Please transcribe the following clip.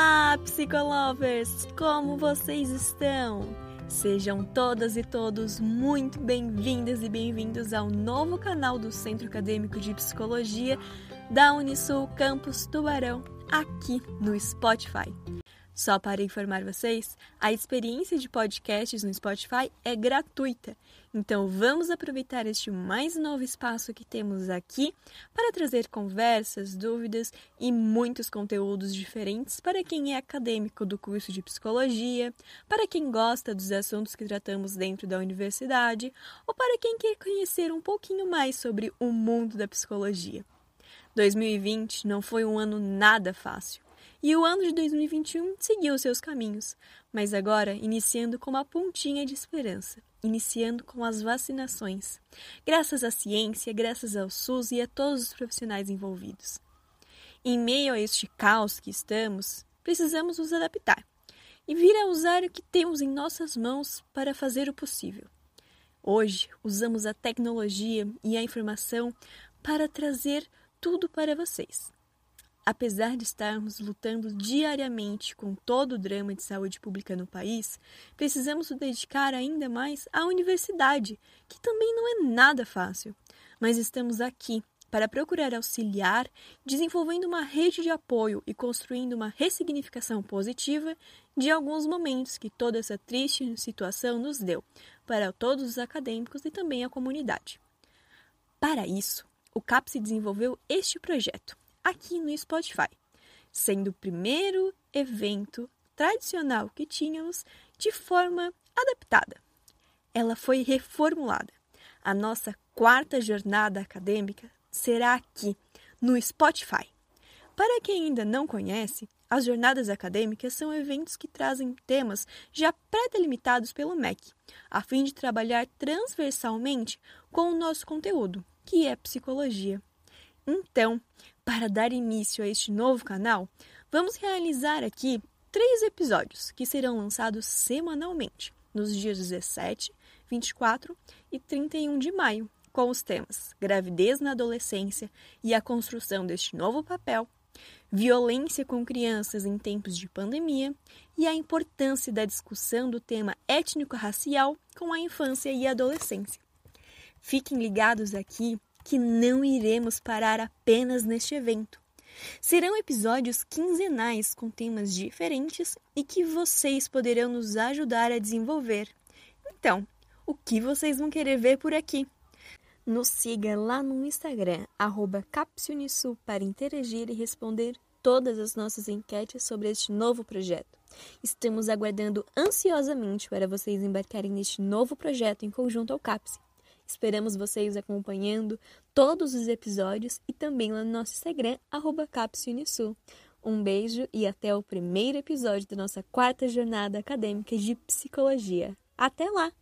Olá, psicolovers! Como vocês estão? Sejam todas e todos muito bem-vindas e bem-vindos ao novo canal do Centro Acadêmico de Psicologia da Unisul Campus Tubarão, aqui no Spotify. Só para informar vocês, a experiência de podcasts no Spotify é gratuita. Então vamos aproveitar este mais novo espaço que temos aqui para trazer conversas, dúvidas e muitos conteúdos diferentes para quem é acadêmico do curso de psicologia, para quem gosta dos assuntos que tratamos dentro da universidade ou para quem quer conhecer um pouquinho mais sobre o mundo da psicologia. 2020 não foi um ano nada fácil. E o ano de 2021 seguiu seus caminhos, mas agora iniciando com uma pontinha de esperança, iniciando com as vacinações. Graças à ciência, graças ao SUS e a todos os profissionais envolvidos. Em meio a este caos que estamos, precisamos nos adaptar e vir a usar o que temos em nossas mãos para fazer o possível. Hoje, usamos a tecnologia e a informação para trazer tudo para vocês. Apesar de estarmos lutando diariamente com todo o drama de saúde pública no país, precisamos nos dedicar ainda mais à universidade, que também não é nada fácil. Mas estamos aqui para procurar auxiliar, desenvolvendo uma rede de apoio e construindo uma ressignificação positiva de alguns momentos que toda essa triste situação nos deu, para todos os acadêmicos e também a comunidade. Para isso, o CAPS desenvolveu este projeto aqui no Spotify, sendo o primeiro evento tradicional que tínhamos de forma adaptada. Ela foi reformulada. A nossa quarta jornada acadêmica será aqui, no Spotify. Para quem ainda não conhece, as jornadas acadêmicas são eventos que trazem temas já pré-delimitados pelo MEC, a fim de trabalhar transversalmente com o nosso conteúdo, que é psicologia. Então, para dar início a este novo canal, vamos realizar aqui três episódios que serão lançados semanalmente, nos dias 17, 24 e 31 de maio, com os temas Gravidez na Adolescência e a construção deste novo papel, Violência com crianças em tempos de pandemia e a importância da discussão do tema étnico-racial com a infância e a adolescência. Fiquem ligados aqui que não iremos parar apenas neste evento. Serão episódios quinzenais com temas diferentes e que vocês poderão nos ajudar a desenvolver. Então, o que vocês vão querer ver por aqui? Nos siga lá no Instagram, Capsunisul, para interagir e responder todas as nossas enquetes sobre este novo projeto. Estamos aguardando ansiosamente para vocês embarcarem neste novo projeto em conjunto ao CAPSE. Esperamos vocês acompanhando todos os episódios e também lá no nosso Instagram, Capsunisul. Um beijo e até o primeiro episódio da nossa quarta jornada acadêmica de psicologia. Até lá!